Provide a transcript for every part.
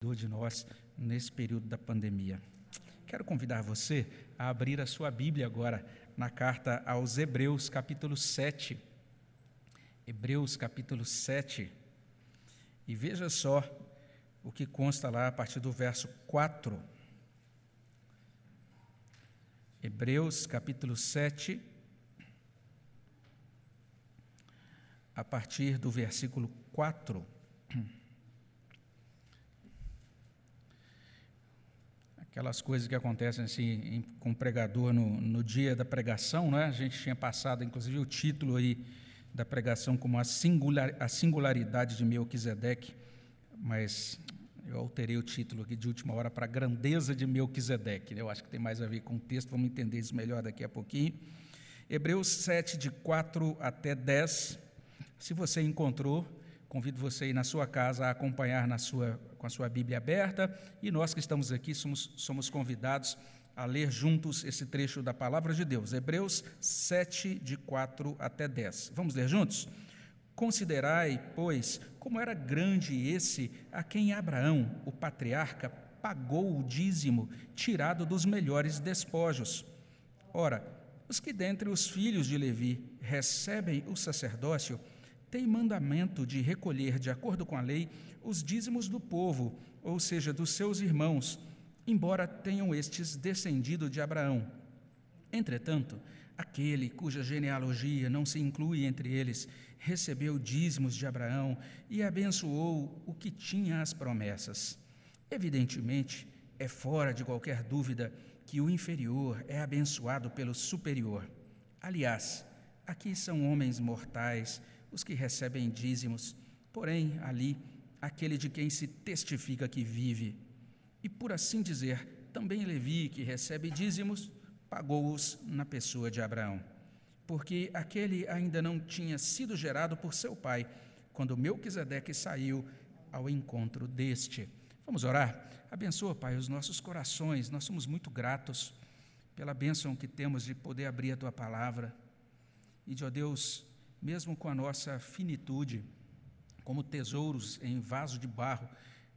de nós nesse período da pandemia. Quero convidar você a abrir a sua Bíblia agora na carta aos Hebreus, capítulo 7. Hebreus, capítulo 7. E veja só o que consta lá a partir do verso 4. Hebreus, capítulo 7, a partir do versículo 4. aquelas coisas que acontecem assim com o pregador no, no dia da pregação, né? A gente tinha passado, inclusive, o título aí da pregação como a, singular, a singularidade de Melquisedeque, mas eu alterei o título aqui de última hora para a grandeza de Melquisedeque. Né? Eu acho que tem mais a ver com o texto, vamos entender isso melhor daqui a pouquinho. Hebreus 7, de 4 até 10. Se você encontrou, Convido você aí na sua casa a acompanhar na sua, com a sua Bíblia aberta e nós que estamos aqui somos, somos convidados a ler juntos esse trecho da palavra de Deus, Hebreus 7, de 4 até 10. Vamos ler juntos? Considerai, pois, como era grande esse a quem Abraão, o patriarca, pagou o dízimo tirado dos melhores despojos. Ora, os que dentre os filhos de Levi recebem o sacerdócio, tem mandamento de recolher, de acordo com a lei, os dízimos do povo, ou seja, dos seus irmãos, embora tenham estes descendido de Abraão. Entretanto, aquele cuja genealogia não se inclui entre eles, recebeu dízimos de Abraão e abençoou o que tinha as promessas. Evidentemente, é fora de qualquer dúvida que o inferior é abençoado pelo superior. Aliás, aqui são homens mortais os que recebem dízimos, porém ali aquele de quem se testifica que vive. E por assim dizer, também Levi, que recebe dízimos, pagou-os na pessoa de Abraão, porque aquele ainda não tinha sido gerado por seu pai, quando Melquisedeque saiu ao encontro deste. Vamos orar? Abençoa, Pai, os nossos corações, nós somos muito gratos pela bênção que temos de poder abrir a Tua palavra e de, ó Deus, mesmo com a nossa finitude, como tesouros em vaso de barro,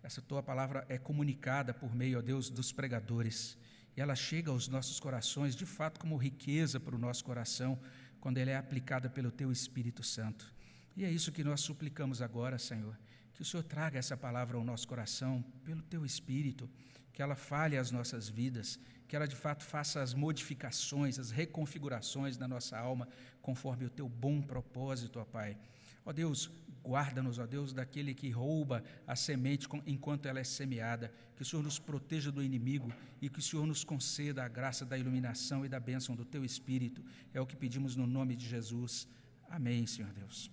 essa tua palavra é comunicada por meio, ó Deus, dos pregadores. E ela chega aos nossos corações, de fato, como riqueza para o nosso coração, quando ela é aplicada pelo teu Espírito Santo. E é isso que nós suplicamos agora, Senhor, que o Senhor traga essa palavra ao nosso coração, pelo teu Espírito, que ela fale às nossas vidas, que ela de fato faça as modificações, as reconfigurações na nossa alma, conforme o teu bom propósito, ó Pai. Ó Deus, guarda-nos, ó Deus, daquele que rouba a semente enquanto ela é semeada. Que o Senhor nos proteja do inimigo e que o Senhor nos conceda a graça da iluminação e da bênção do teu Espírito. É o que pedimos no nome de Jesus. Amém, Senhor Deus.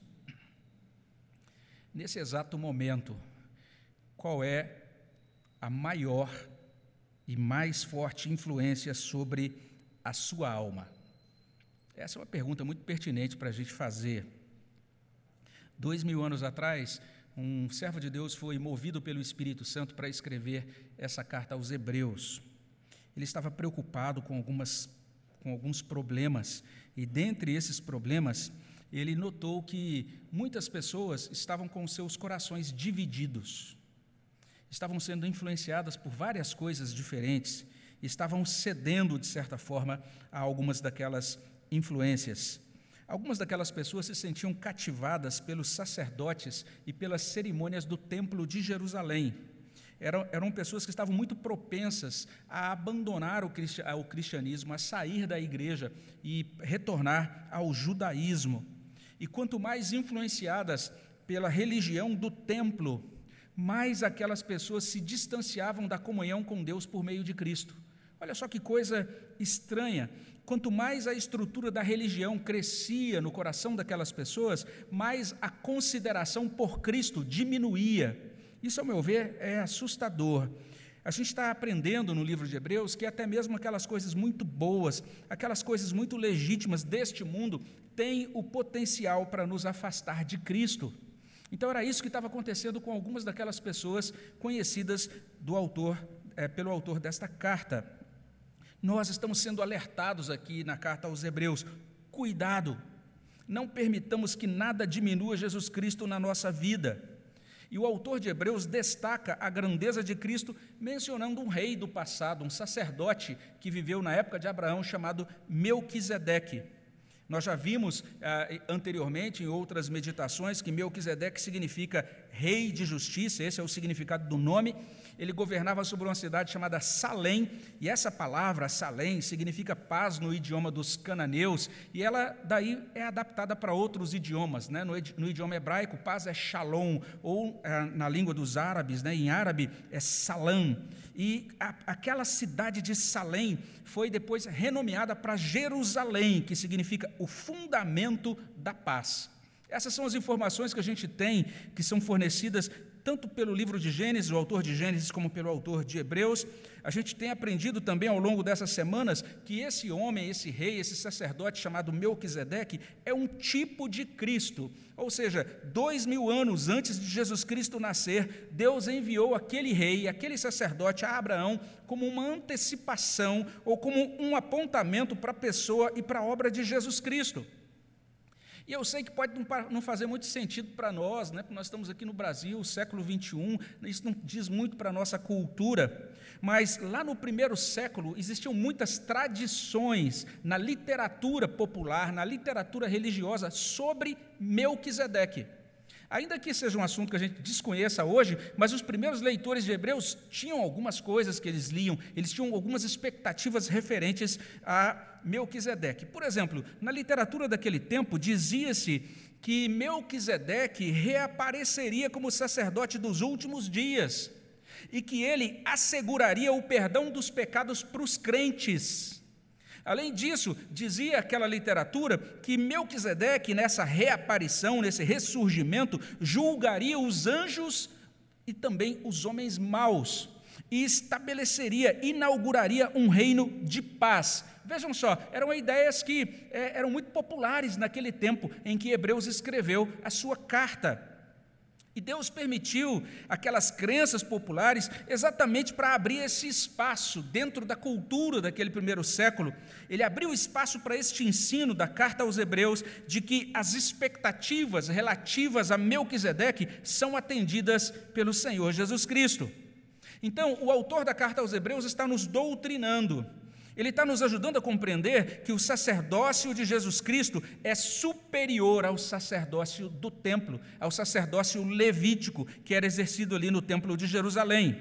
Nesse exato momento, qual é a maior e mais forte influência sobre a sua alma? Essa é uma pergunta muito pertinente para a gente fazer. Dois mil anos atrás, um servo de Deus foi movido pelo Espírito Santo para escrever essa carta aos Hebreus. Ele estava preocupado com, algumas, com alguns problemas, e dentre esses problemas, ele notou que muitas pessoas estavam com seus corações divididos estavam sendo influenciadas por várias coisas diferentes, estavam cedendo, de certa forma, a algumas daquelas influências. Algumas daquelas pessoas se sentiam cativadas pelos sacerdotes e pelas cerimônias do Templo de Jerusalém. Eram, eram pessoas que estavam muito propensas a abandonar o, o cristianismo, a sair da igreja e retornar ao judaísmo. E quanto mais influenciadas pela religião do templo, mais aquelas pessoas se distanciavam da comunhão com Deus por meio de Cristo. Olha só que coisa estranha. Quanto mais a estrutura da religião crescia no coração daquelas pessoas, mais a consideração por Cristo diminuía. Isso, ao meu ver, é assustador. A gente está aprendendo no livro de Hebreus que até mesmo aquelas coisas muito boas, aquelas coisas muito legítimas deste mundo, têm o potencial para nos afastar de Cristo. Então era isso que estava acontecendo com algumas daquelas pessoas conhecidas do autor, é, pelo autor desta carta. Nós estamos sendo alertados aqui na carta aos Hebreus: cuidado, não permitamos que nada diminua Jesus Cristo na nossa vida. E o autor de Hebreus destaca a grandeza de Cristo, mencionando um rei do passado, um sacerdote que viveu na época de Abraão, chamado Melquisedeque. Nós já vimos ah, anteriormente, em outras meditações, que Melquisedeque significa rei de justiça, esse é o significado do nome. Ele governava sobre uma cidade chamada Salém, e essa palavra, Salém, significa paz no idioma dos cananeus, e ela daí é adaptada para outros idiomas. Né? No, no, idioma hebraico, paz é shalom, ou ah, na língua dos árabes, né? em árabe, é salam. E a, aquela cidade de Salém foi depois renomeada para Jerusalém, que significa o fundamento da paz. Essas são as informações que a gente tem, que são fornecidas tanto pelo livro de Gênesis, o autor de Gênesis, como pelo autor de Hebreus. A gente tem aprendido também ao longo dessas semanas que esse homem, esse rei, esse sacerdote chamado Melquisedeque é um tipo de Cristo. Ou seja, dois mil anos antes de Jesus Cristo nascer, Deus enviou aquele rei, aquele sacerdote a Abraão como uma antecipação ou como um apontamento para a pessoa e para a obra de Jesus Cristo. E eu sei que pode não fazer muito sentido para nós, né? porque nós estamos aqui no Brasil, século 21, isso não diz muito para a nossa cultura, mas lá no primeiro século existiam muitas tradições na literatura popular, na literatura religiosa sobre Melquisedeque. Ainda que seja um assunto que a gente desconheça hoje, mas os primeiros leitores de Hebreus tinham algumas coisas que eles liam, eles tinham algumas expectativas referentes a Melquisedeque. Por exemplo, na literatura daquele tempo, dizia-se que Melquisedeque reapareceria como sacerdote dos últimos dias e que ele asseguraria o perdão dos pecados para os crentes. Além disso, dizia aquela literatura que Melquisedeque, nessa reaparição, nesse ressurgimento, julgaria os anjos e também os homens maus e estabeleceria, inauguraria um reino de paz. Vejam só, eram ideias que é, eram muito populares naquele tempo em que Hebreus escreveu a sua carta. E Deus permitiu aquelas crenças populares exatamente para abrir esse espaço dentro da cultura daquele primeiro século. Ele abriu espaço para este ensino da carta aos Hebreus de que as expectativas relativas a Melquisedeque são atendidas pelo Senhor Jesus Cristo. Então, o autor da carta aos Hebreus está nos doutrinando. Ele está nos ajudando a compreender que o sacerdócio de Jesus Cristo é superior ao sacerdócio do templo, ao sacerdócio levítico que era exercido ali no templo de Jerusalém.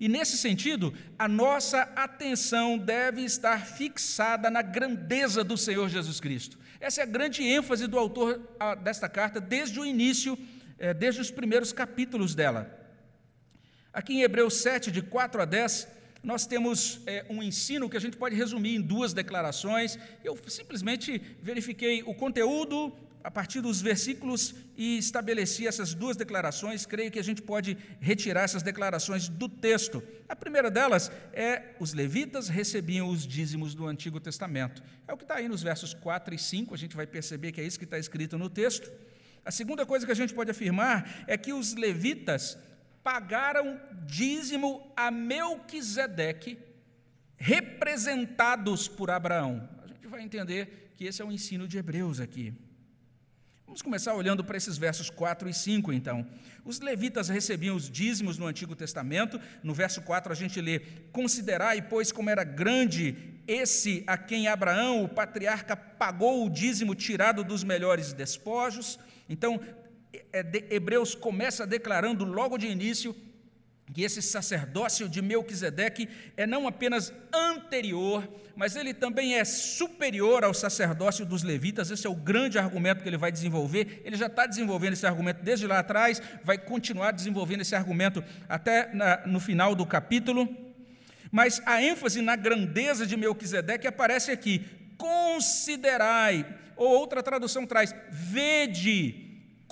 E nesse sentido, a nossa atenção deve estar fixada na grandeza do Senhor Jesus Cristo. Essa é a grande ênfase do autor ah, desta carta desde o início, eh, desde os primeiros capítulos dela. Aqui em Hebreus 7, de 4 a 10, nós temos é, um ensino que a gente pode resumir em duas declarações. Eu simplesmente verifiquei o conteúdo a partir dos versículos e estabeleci essas duas declarações. Creio que a gente pode retirar essas declarações do texto. A primeira delas é: os levitas recebiam os dízimos do Antigo Testamento. É o que está aí nos versos 4 e 5, a gente vai perceber que é isso que está escrito no texto. A segunda coisa que a gente pode afirmar é que os levitas pagaram dízimo a Melquisedeque, representados por Abraão. A gente vai entender que esse é o ensino de Hebreus aqui. Vamos começar olhando para esses versos 4 e 5, então. Os levitas recebiam os dízimos no Antigo Testamento. No verso 4 a gente lê: Considerai, pois, como era grande esse a quem Abraão, o patriarca, pagou o dízimo tirado dos melhores despojos. Então, Hebreus começa declarando logo de início que esse sacerdócio de Melquisedeque é não apenas anterior, mas ele também é superior ao sacerdócio dos levitas. Esse é o grande argumento que ele vai desenvolver. Ele já está desenvolvendo esse argumento desde lá atrás, vai continuar desenvolvendo esse argumento até na, no final do capítulo. Mas a ênfase na grandeza de Melquisedeque aparece aqui. Considerai, ou outra tradução traz, vede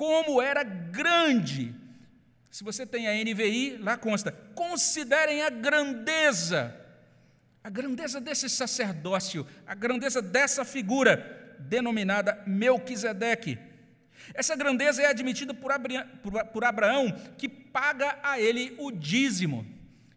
como era grande. Se você tem a NVI, lá consta: considerem a grandeza, a grandeza desse sacerdócio, a grandeza dessa figura denominada Melquisedeque. Essa grandeza é admitida por Abraão, que paga a ele o dízimo.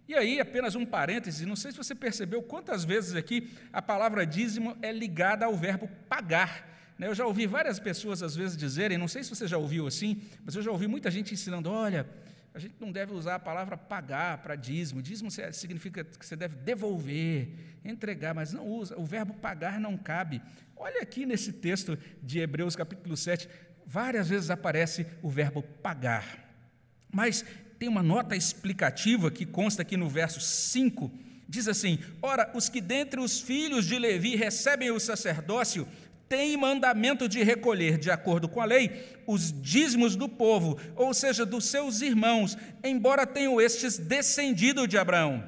E aí, apenas um parêntese, não sei se você percebeu quantas vezes aqui a palavra dízimo é ligada ao verbo pagar. Né, eu já ouvi várias pessoas às vezes dizerem, não sei se você já ouviu assim, mas eu já ouvi muita gente ensinando: olha, a gente não deve usar a palavra pagar para dízimo. Dízimo significa que você deve devolver, entregar, mas não usa. O verbo pagar não cabe. Olha aqui nesse texto de Hebreus, capítulo 7, várias vezes aparece o verbo pagar. Mas tem uma nota explicativa que consta aqui no verso 5. Diz assim: Ora, os que dentre os filhos de Levi recebem o sacerdócio tem mandamento de recolher, de acordo com a lei, os dízimos do povo, ou seja, dos seus irmãos, embora tenham estes descendido de Abraão.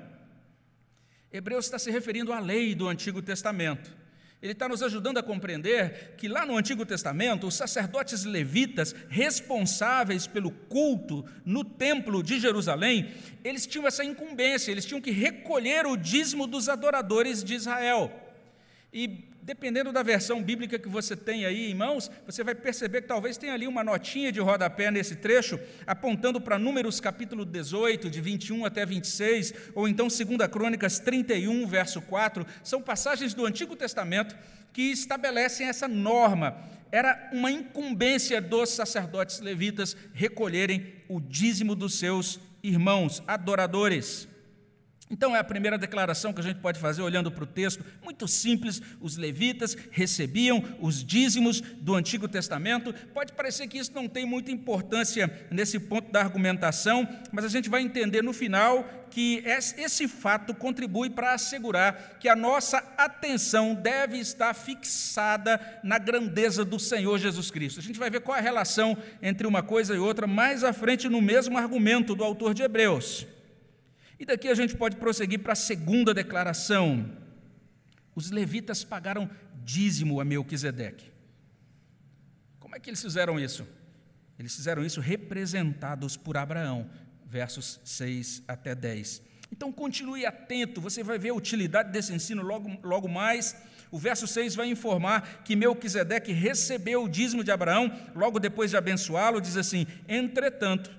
Hebreus está se referindo à lei do Antigo Testamento. Ele está nos ajudando a compreender que lá no Antigo Testamento, os sacerdotes levitas, responsáveis pelo culto no templo de Jerusalém, eles tinham essa incumbência, eles tinham que recolher o dízimo dos adoradores de Israel. E dependendo da versão bíblica que você tem aí em mãos, você vai perceber que talvez tenha ali uma notinha de rodapé nesse trecho, apontando para Números capítulo 18, de 21 até 26, ou então 2 Crônicas 31, verso 4. São passagens do Antigo Testamento que estabelecem essa norma. Era uma incumbência dos sacerdotes levitas recolherem o dízimo dos seus irmãos adoradores. Então, é a primeira declaração que a gente pode fazer olhando para o texto, muito simples: os levitas recebiam os dízimos do Antigo Testamento. Pode parecer que isso não tem muita importância nesse ponto da argumentação, mas a gente vai entender no final que esse fato contribui para assegurar que a nossa atenção deve estar fixada na grandeza do Senhor Jesus Cristo. A gente vai ver qual a relação entre uma coisa e outra mais à frente no mesmo argumento do autor de Hebreus. E daqui a gente pode prosseguir para a segunda declaração. Os levitas pagaram dízimo a Melquisedeque. Como é que eles fizeram isso? Eles fizeram isso representados por Abraão, versos 6 até 10. Então continue atento, você vai ver a utilidade desse ensino logo, logo mais. O verso 6 vai informar que Melquisedeque recebeu o dízimo de Abraão, logo depois de abençoá-lo, diz assim: Entretanto,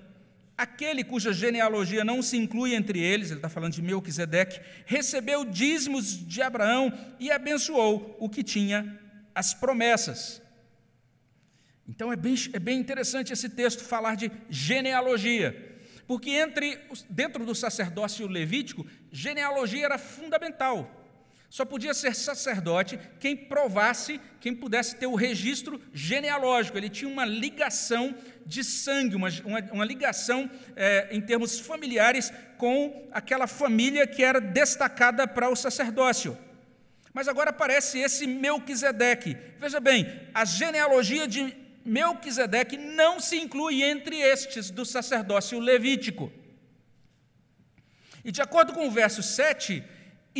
Aquele cuja genealogia não se inclui entre eles, ele está falando de Melquisedeque, recebeu dízimos de Abraão e abençoou o que tinha as promessas. Então é bem, é bem interessante esse texto falar de genealogia, porque entre dentro do sacerdócio levítico, genealogia era fundamental. Só podia ser sacerdote quem provasse, quem pudesse ter o registro genealógico. Ele tinha uma ligação de sangue, uma, uma, uma ligação é, em termos familiares com aquela família que era destacada para o sacerdócio. Mas agora aparece esse Melquisedeque. Veja bem, a genealogia de Melquisedeque não se inclui entre estes do sacerdócio levítico. E de acordo com o verso 7,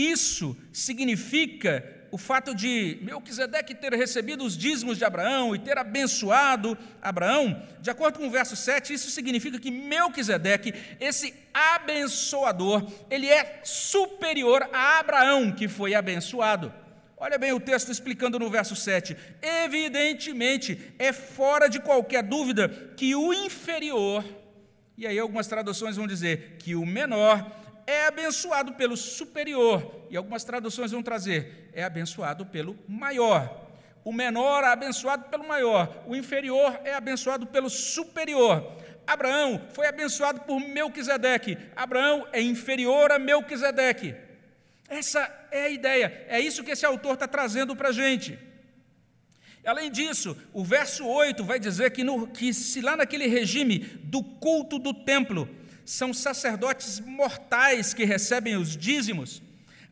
isso significa o fato de Melquisedeque ter recebido os dízimos de Abraão e ter abençoado Abraão, de acordo com o verso 7, isso significa que Melquisedeque, esse abençoador, ele é superior a Abraão, que foi abençoado. Olha bem o texto explicando no verso 7. Evidentemente, é fora de qualquer dúvida que o inferior, e aí algumas traduções vão dizer que o menor, é abençoado pelo superior, e algumas traduções vão trazer, é abençoado pelo maior. O menor é abençoado pelo maior, o inferior é abençoado pelo superior. Abraão foi abençoado por Melquisedeque. Abraão é inferior a Melquisedeque. Essa é a ideia, é isso que esse autor está trazendo para a gente. Além disso, o verso 8 vai dizer que, no, que se lá naquele regime do culto do templo, são sacerdotes mortais que recebem os dízimos.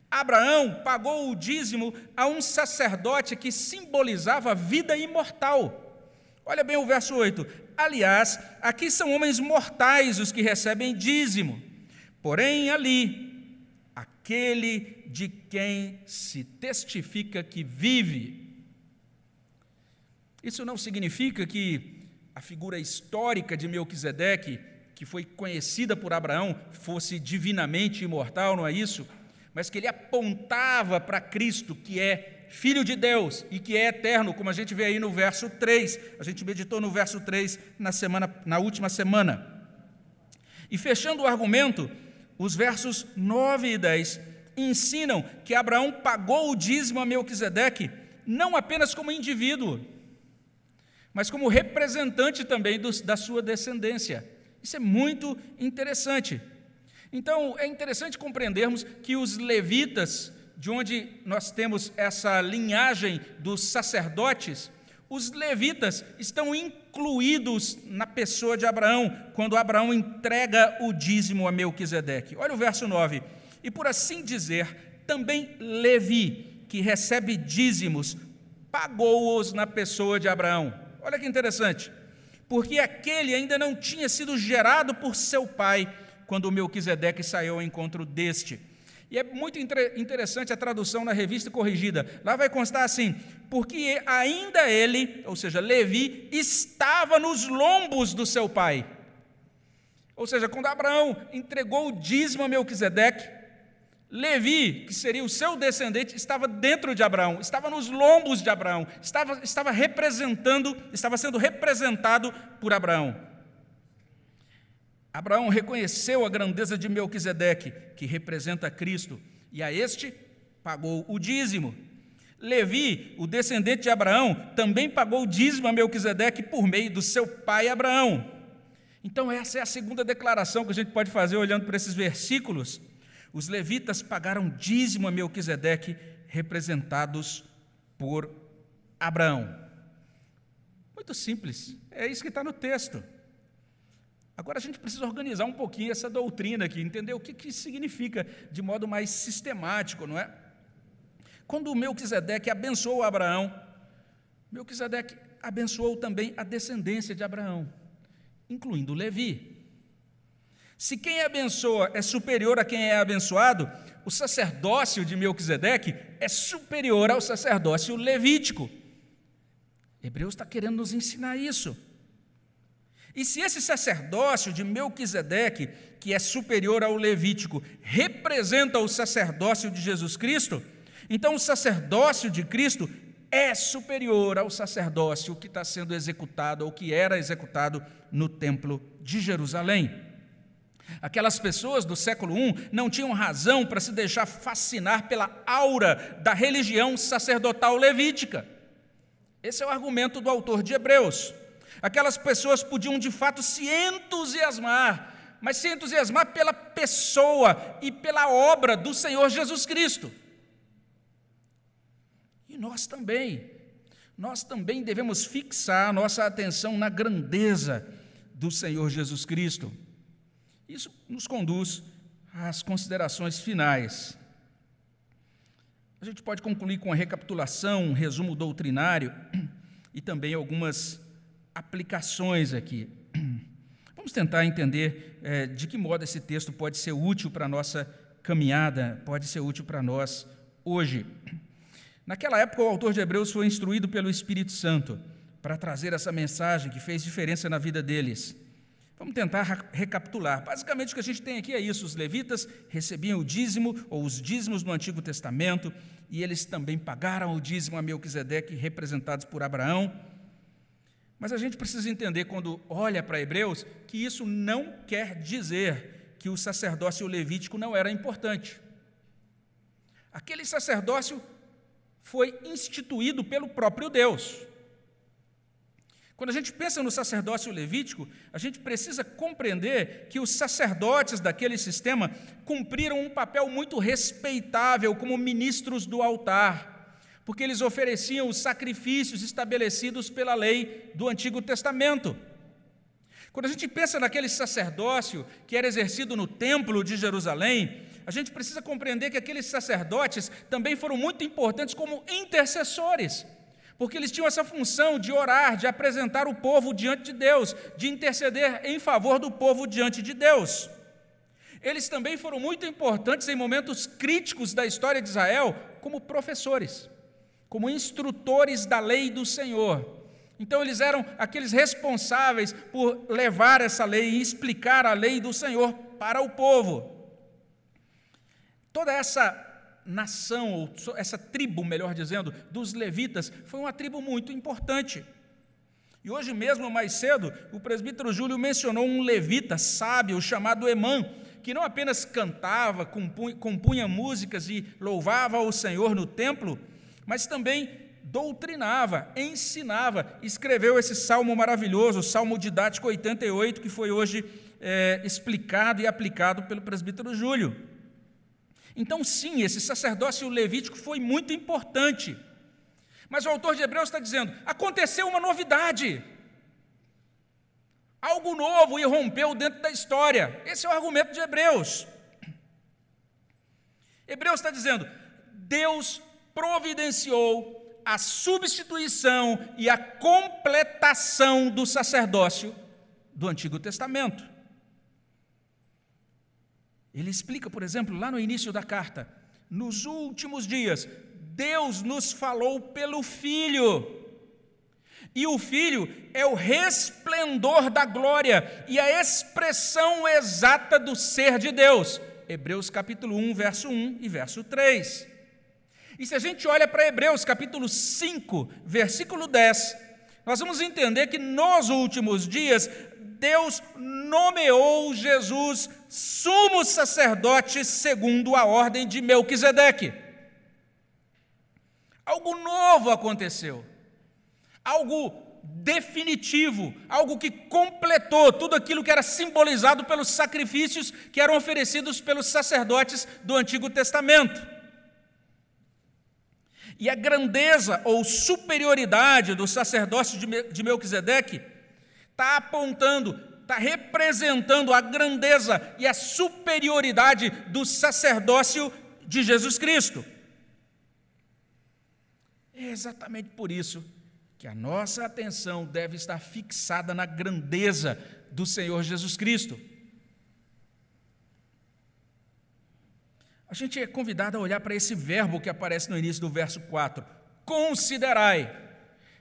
Abraão pagou o dízimo a um sacerdote que simbolizava a vida imortal. Olha bem o verso 8. Aliás, aqui são homens mortais os que recebem dízimo. Porém, ali, aquele de quem se testifica que vive. Isso não significa que a figura histórica de Melquisedeque que foi conhecida por Abraão fosse divinamente imortal, não é isso? Mas que ele apontava para Cristo, que é Filho de Deus e que é eterno, como a gente vê aí no verso 3. A gente meditou no verso 3 na, semana, na última semana. E fechando o argumento, os versos 9 e 10 ensinam que Abraão pagou o dízimo a Melquisedeque não apenas como indivíduo, mas como representante também dos, da sua descendência. Isso é muito interessante. Então, é interessante compreendermos que os levitas, de onde nós temos essa linhagem dos sacerdotes, os levitas estão incluídos na pessoa de Abraão, quando Abraão entrega o dízimo a Melquisedeque. Olha o verso 9. E por assim dizer, também Levi, que recebe dízimos, pagou-os na pessoa de Abraão. Olha que interessante. Porque aquele ainda não tinha sido gerado por seu pai, quando Melquisedeque saiu ao encontro deste. E é muito interessante a tradução na revista corrigida. Lá vai constar assim: porque ainda ele, ou seja, Levi, estava nos lombos do seu pai. Ou seja, quando Abraão entregou o dízimo a Melquisedeque, Levi, que seria o seu descendente, estava dentro de Abraão, estava nos lombos de Abraão, estava, estava representando, estava sendo representado por Abraão. Abraão reconheceu a grandeza de Melquisedeque, que representa Cristo, e a este pagou o dízimo. Levi, o descendente de Abraão, também pagou o dízimo a Melquisedeque por meio do seu pai Abraão. Então, essa é a segunda declaração que a gente pode fazer olhando para esses versículos. Os levitas pagaram dízimo a Melquisedeque, representados por Abraão. Muito simples, é isso que está no texto. Agora a gente precisa organizar um pouquinho essa doutrina aqui, entender o que, que significa de modo mais sistemático, não é? Quando Melquisedeque abençoou Abraão, Melquisedeque abençoou também a descendência de Abraão, incluindo Levi. Se quem abençoa é superior a quem é abençoado, o sacerdócio de Melquisedeque é superior ao sacerdócio levítico. Hebreus está querendo nos ensinar isso. E se esse sacerdócio de Melquisedeque, que é superior ao levítico, representa o sacerdócio de Jesus Cristo, então o sacerdócio de Cristo é superior ao sacerdócio que está sendo executado, ou que era executado no templo de Jerusalém. Aquelas pessoas do século I não tinham razão para se deixar fascinar pela aura da religião sacerdotal levítica. Esse é o argumento do autor de Hebreus. Aquelas pessoas podiam de fato se entusiasmar, mas se entusiasmar pela pessoa e pela obra do Senhor Jesus Cristo. E nós também, nós também devemos fixar nossa atenção na grandeza do Senhor Jesus Cristo. Isso nos conduz às considerações finais. A gente pode concluir com a recapitulação, um resumo doutrinário e também algumas aplicações aqui. Vamos tentar entender é, de que modo esse texto pode ser útil para a nossa caminhada, pode ser útil para nós hoje. Naquela época, o autor de Hebreus foi instruído pelo Espírito Santo para trazer essa mensagem que fez diferença na vida deles. Vamos tentar recapitular. Basicamente, o que a gente tem aqui é isso: os levitas recebiam o dízimo, ou os dízimos no Antigo Testamento, e eles também pagaram o dízimo a Melquisedeque, representados por Abraão. Mas a gente precisa entender, quando olha para Hebreus, que isso não quer dizer que o sacerdócio levítico não era importante. Aquele sacerdócio foi instituído pelo próprio Deus. Quando a gente pensa no sacerdócio levítico, a gente precisa compreender que os sacerdotes daquele sistema cumpriram um papel muito respeitável como ministros do altar porque eles ofereciam os sacrifícios estabelecidos pela lei do Antigo Testamento. Quando a gente pensa naquele sacerdócio que era exercido no Templo de Jerusalém, a gente precisa compreender que aqueles sacerdotes também foram muito importantes como intercessores, porque eles tinham essa função de orar, de apresentar o povo diante de Deus, de interceder em favor do povo diante de Deus. Eles também foram muito importantes em momentos críticos da história de Israel como professores como instrutores da lei do Senhor. Então, eles eram aqueles responsáveis por levar essa lei e explicar a lei do Senhor para o povo. Toda essa nação, ou essa tribo, melhor dizendo, dos levitas, foi uma tribo muito importante. E hoje mesmo, mais cedo, o presbítero Júlio mencionou um levita sábio chamado Emã, que não apenas cantava, compunha, compunha músicas e louvava o Senhor no templo, mas também doutrinava, ensinava, escreveu esse salmo maravilhoso, o Salmo Didático 88, que foi hoje é, explicado e aplicado pelo presbítero Júlio. Então, sim, esse sacerdócio levítico foi muito importante. Mas o autor de Hebreus está dizendo: aconteceu uma novidade. Algo novo irrompeu dentro da história. Esse é o argumento de Hebreus. Hebreus está dizendo: Deus providenciou a substituição e a completação do sacerdócio do Antigo Testamento. Ele explica, por exemplo, lá no início da carta: nos últimos dias, Deus nos falou pelo Filho. E o Filho é o resplendor da glória e a expressão exata do ser de Deus. Hebreus capítulo 1, verso 1 e verso 3. E se a gente olha para Hebreus capítulo 5, versículo 10, nós vamos entender que nos últimos dias Deus nomeou Jesus sumo sacerdote segundo a ordem de Melquisedeque. Algo novo aconteceu algo definitivo, algo que completou tudo aquilo que era simbolizado pelos sacrifícios que eram oferecidos pelos sacerdotes do Antigo Testamento. E a grandeza ou superioridade do sacerdócio de Melquisedeque está apontando, está representando a grandeza e a superioridade do sacerdócio de Jesus Cristo. É exatamente por isso que a nossa atenção deve estar fixada na grandeza do Senhor Jesus Cristo. A gente é convidado a olhar para esse verbo que aparece no início do verso 4, considerai.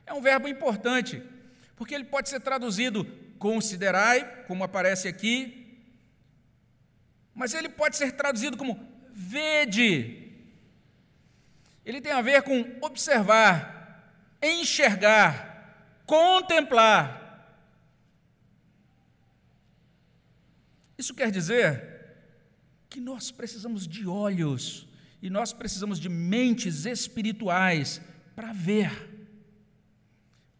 É um verbo importante, porque ele pode ser traduzido considerai, como aparece aqui, mas ele pode ser traduzido como vede. Ele tem a ver com observar, enxergar, contemplar. Isso quer dizer que nós precisamos de olhos e nós precisamos de mentes espirituais para ver,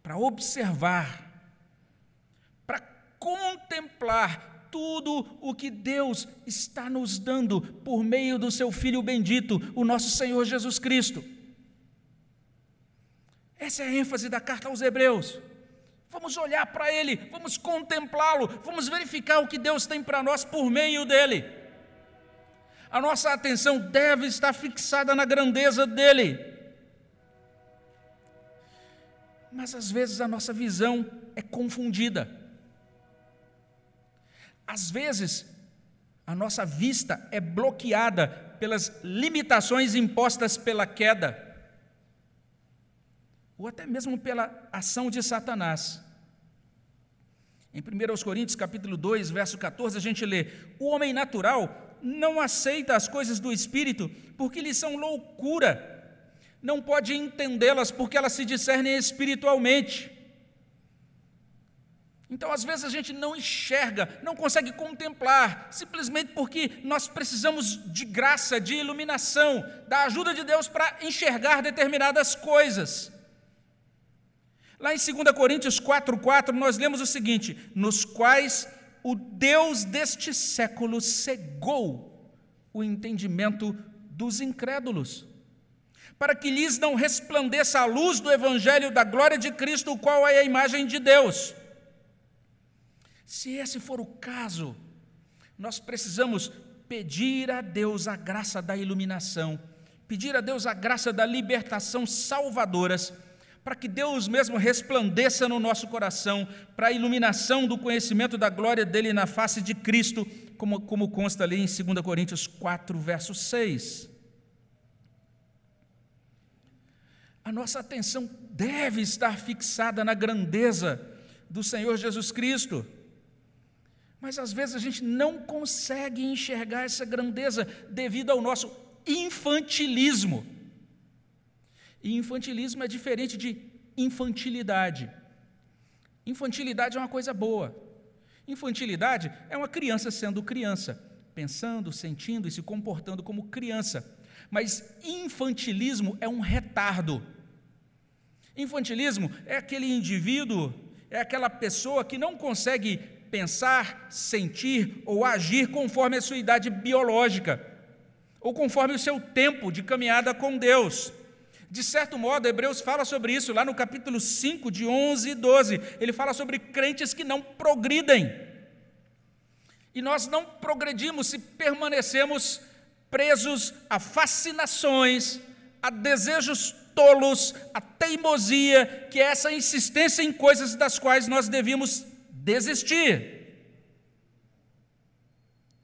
para observar, contemplar tudo o que Deus está nos dando por meio do seu Filho bendito, o nosso Senhor Jesus Cristo. Essa é a ênfase da carta aos Hebreus. Vamos olhar para Ele, vamos contemplá-lo, vamos verificar o que Deus tem para nós por meio dele. A nossa atenção deve estar fixada na grandeza dele. Mas às vezes a nossa visão é confundida. Às vezes a nossa vista é bloqueada pelas limitações impostas pela queda ou até mesmo pela ação de Satanás. Em 1 Coríntios capítulo 2, verso 14, a gente lê: "O homem natural não aceita as coisas do espírito, porque lhes são loucura. Não pode entendê-las porque elas se discernem espiritualmente." Então, às vezes, a gente não enxerga, não consegue contemplar, simplesmente porque nós precisamos de graça, de iluminação, da ajuda de Deus para enxergar determinadas coisas. Lá em 2 Coríntios 4,4, nós lemos o seguinte: nos quais o Deus deste século cegou o entendimento dos incrédulos, para que lhes não resplandeça a luz do Evangelho da glória de Cristo, o qual é a imagem de Deus. Se esse for o caso, nós precisamos pedir a Deus a graça da iluminação, pedir a Deus a graça da libertação salvadoras para que Deus mesmo resplandeça no nosso coração, para a iluminação do conhecimento da glória dele na face de Cristo, como, como consta ali em 2 Coríntios 4, verso 6. A nossa atenção deve estar fixada na grandeza do Senhor Jesus Cristo. Mas às vezes a gente não consegue enxergar essa grandeza devido ao nosso infantilismo. E infantilismo é diferente de infantilidade. Infantilidade é uma coisa boa. Infantilidade é uma criança sendo criança, pensando, sentindo e se comportando como criança. Mas infantilismo é um retardo. Infantilismo é aquele indivíduo, é aquela pessoa que não consegue pensar, sentir ou agir conforme a sua idade biológica, ou conforme o seu tempo de caminhada com Deus. De certo modo, Hebreus fala sobre isso lá no capítulo 5, de 11 e 12. Ele fala sobre crentes que não progridem. E nós não progredimos se permanecemos presos a fascinações, a desejos tolos, a teimosia, que é essa insistência em coisas das quais nós devíamos desistir.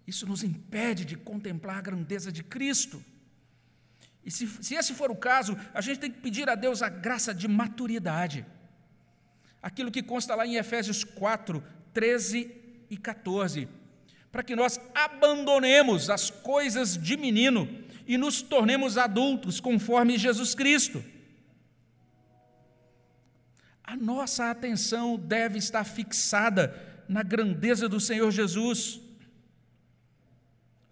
Isso nos impede de contemplar a grandeza de Cristo. E se, se esse for o caso, a gente tem que pedir a Deus a graça de maturidade. Aquilo que consta lá em Efésios 4, 13 e 14. Para que nós abandonemos as coisas de menino e nos tornemos adultos conforme Jesus Cristo. A nossa atenção deve estar fixada na grandeza do Senhor Jesus.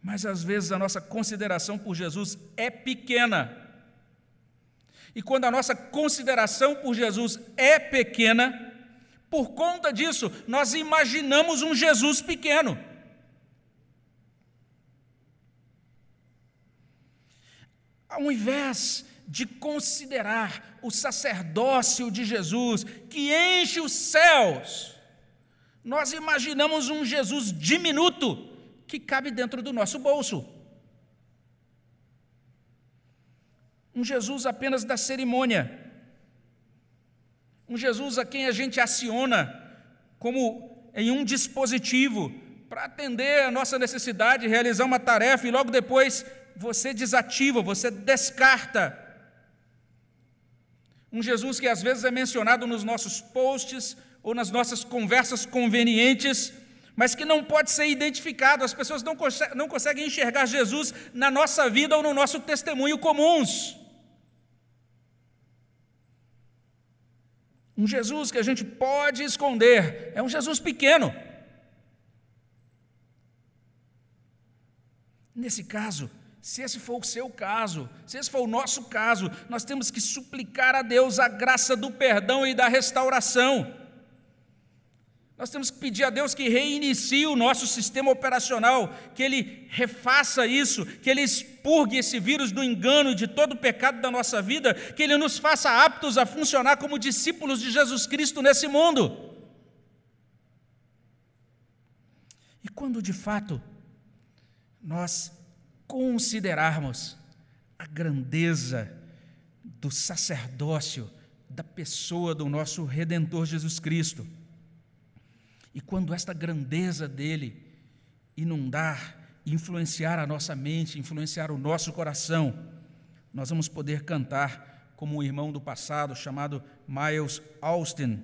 Mas às vezes a nossa consideração por Jesus é pequena. E quando a nossa consideração por Jesus é pequena, por conta disso, nós imaginamos um Jesus pequeno. Ao invés de considerar o sacerdócio de Jesus, que enche os céus, nós imaginamos um Jesus diminuto, que cabe dentro do nosso bolso. Um Jesus apenas da cerimônia. Um Jesus a quem a gente aciona como em um dispositivo para atender a nossa necessidade, realizar uma tarefa e logo depois você desativa, você descarta. Um Jesus que às vezes é mencionado nos nossos posts ou nas nossas conversas convenientes, mas que não pode ser identificado. As pessoas não, conseguem, não conseguem enxergar Jesus na nossa vida ou no nosso testemunho comuns. Um Jesus que a gente pode esconder é um Jesus pequeno. Nesse caso, se esse for o seu caso, se esse for o nosso caso, nós temos que suplicar a Deus a graça do perdão e da restauração. Nós temos que pedir a Deus que reinicie o nosso sistema operacional, que Ele refaça isso, que Ele expurgue esse vírus do engano e de todo o pecado da nossa vida, que Ele nos faça aptos a funcionar como discípulos de Jesus Cristo nesse mundo. E quando de fato nós considerarmos a grandeza do sacerdócio, da pessoa do nosso Redentor Jesus Cristo, e quando esta grandeza dele inundar, influenciar a nossa mente, influenciar o nosso coração, nós vamos poder cantar como um irmão do passado chamado Miles Austin,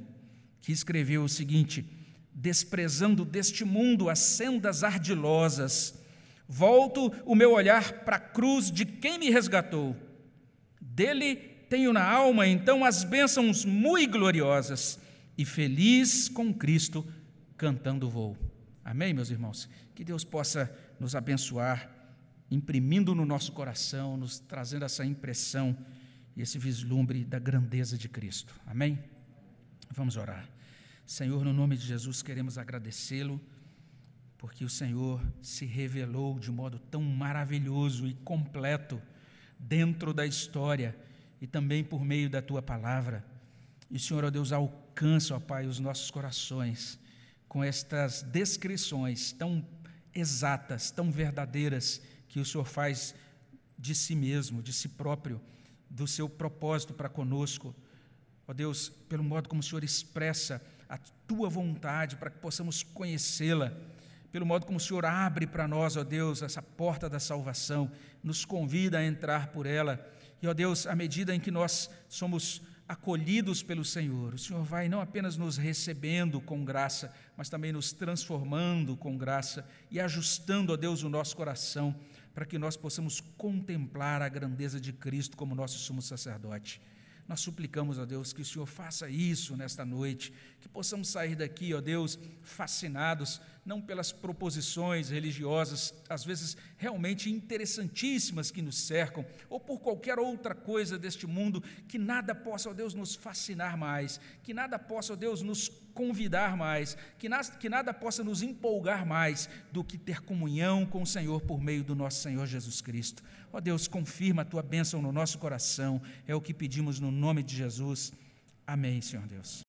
que escreveu o seguinte: desprezando deste mundo as sendas ardilosas, volto o meu olhar para a cruz de quem me resgatou. Dele tenho na alma então as bênçãos muito gloriosas, e feliz com Cristo cantando voo. Amém, meus irmãos? Que Deus possa nos abençoar, imprimindo no nosso coração, nos trazendo essa impressão e esse vislumbre da grandeza de Cristo. Amém? Vamos orar. Senhor, no nome de Jesus, queremos agradecê-lo, porque o Senhor se revelou de modo tão maravilhoso e completo dentro da história e também por meio da tua palavra. E Senhor, ó Deus, alcança, ó Pai, os nossos corações com estas descrições tão exatas, tão verdadeiras que o Senhor faz de si mesmo, de si próprio, do seu propósito para conosco. Ó Deus, pelo modo como o Senhor expressa a tua vontade para que possamos conhecê-la, pelo modo como o Senhor abre para nós, ó Deus, essa porta da salvação, nos convida a entrar por ela. E, ó Deus, à medida em que nós somos acolhidos pelo Senhor, o Senhor vai não apenas nos recebendo com graça, mas também nos transformando com graça e ajustando a Deus o nosso coração, para que nós possamos contemplar a grandeza de Cristo como nosso sumo sacerdote. Nós suplicamos, ó Deus, que o Senhor faça isso nesta noite, que possamos sair daqui, ó Deus, fascinados, não pelas proposições religiosas, às vezes realmente interessantíssimas que nos cercam, ou por qualquer outra coisa deste mundo, que nada possa, ó Deus, nos fascinar mais, que nada possa, ó Deus, nos convidar mais, que, na, que nada possa nos empolgar mais do que ter comunhão com o Senhor por meio do nosso Senhor Jesus Cristo. Ó Deus, confirma a tua bênção no nosso coração, é o que pedimos no nome de Jesus. Amém, Senhor Deus.